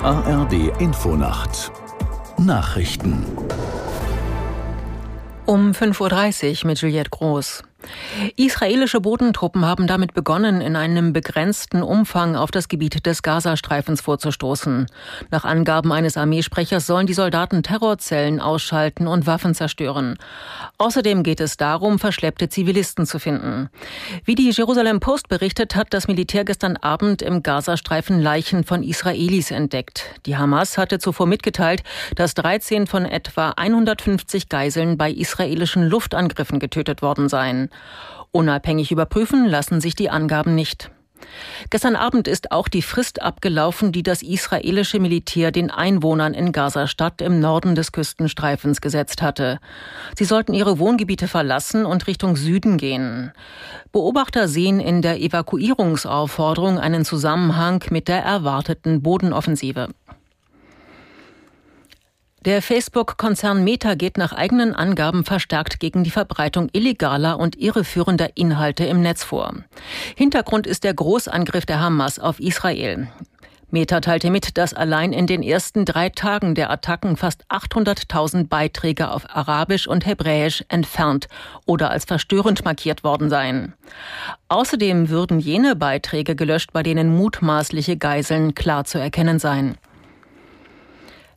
ARD Infonacht Nachrichten um 5.30 Uhr mit Juliette Groß. Israelische Bodentruppen haben damit begonnen, in einem begrenzten Umfang auf das Gebiet des Gazastreifens vorzustoßen. Nach Angaben eines Armeesprechers sollen die Soldaten Terrorzellen ausschalten und Waffen zerstören. Außerdem geht es darum, verschleppte Zivilisten zu finden. Wie die Jerusalem Post berichtet, hat das Militär gestern Abend im Gazastreifen Leichen von Israelis entdeckt. Die Hamas hatte zuvor mitgeteilt, dass 13 von etwa 150 Geiseln bei israelischen Luftangriffen getötet worden seien. Unabhängig überprüfen lassen sich die Angaben nicht. Gestern Abend ist auch die Frist abgelaufen, die das israelische Militär den Einwohnern in Gaza-Stadt im Norden des Küstenstreifens gesetzt hatte. Sie sollten ihre Wohngebiete verlassen und Richtung Süden gehen. Beobachter sehen in der Evakuierungsaufforderung einen Zusammenhang mit der erwarteten Bodenoffensive. Der Facebook-Konzern Meta geht nach eigenen Angaben verstärkt gegen die Verbreitung illegaler und irreführender Inhalte im Netz vor. Hintergrund ist der Großangriff der Hamas auf Israel. Meta teilte mit, dass allein in den ersten drei Tagen der Attacken fast 800.000 Beiträge auf Arabisch und Hebräisch entfernt oder als verstörend markiert worden seien. Außerdem würden jene Beiträge gelöscht, bei denen mutmaßliche Geiseln klar zu erkennen seien.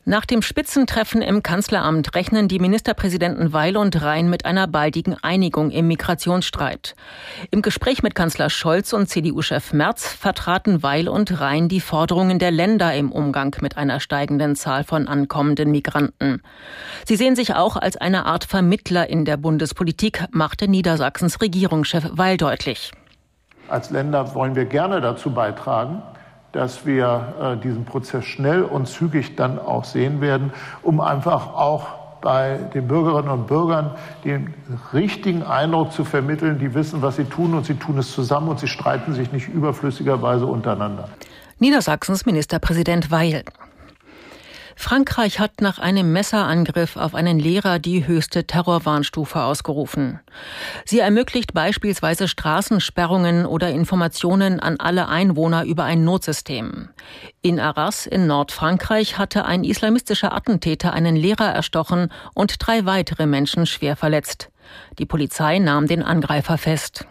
Nach dem Spitzentreffen im Kanzleramt rechnen die Ministerpräsidenten Weil und Rhein mit einer baldigen Einigung im Migrationsstreit. Im Gespräch mit Kanzler Scholz und CDU-Chef Merz vertraten Weil und Rhein die Forderungen der Länder im Umgang mit einer steigenden Zahl von ankommenden Migranten. Sie sehen sich auch als eine Art Vermittler in der Bundespolitik, machte Niedersachsens Regierungschef Weil deutlich. Als Länder wollen wir gerne dazu beitragen, dass wir äh, diesen Prozess schnell und zügig dann auch sehen werden, um einfach auch bei den Bürgerinnen und Bürgern den richtigen Eindruck zu vermitteln, die wissen, was sie tun und sie tun es zusammen und sie streiten sich nicht überflüssigerweise untereinander. Niedersachsens Ministerpräsident Weil. Frankreich hat nach einem Messerangriff auf einen Lehrer die höchste Terrorwarnstufe ausgerufen. Sie ermöglicht beispielsweise Straßensperrungen oder Informationen an alle Einwohner über ein Notsystem. In Arras in Nordfrankreich hatte ein islamistischer Attentäter einen Lehrer erstochen und drei weitere Menschen schwer verletzt. Die Polizei nahm den Angreifer fest.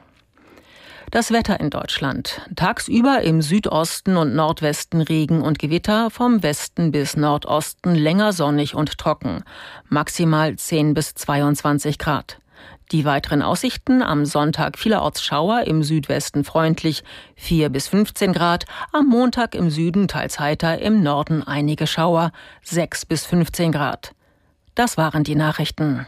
Das Wetter in Deutschland. Tagsüber im Südosten und Nordwesten Regen und Gewitter, vom Westen bis Nordosten länger sonnig und trocken. Maximal 10 bis 22 Grad. Die weiteren Aussichten am Sonntag vielerorts Schauer, im Südwesten freundlich 4 bis 15 Grad, am Montag im Süden teils heiter, im Norden einige Schauer 6 bis 15 Grad. Das waren die Nachrichten.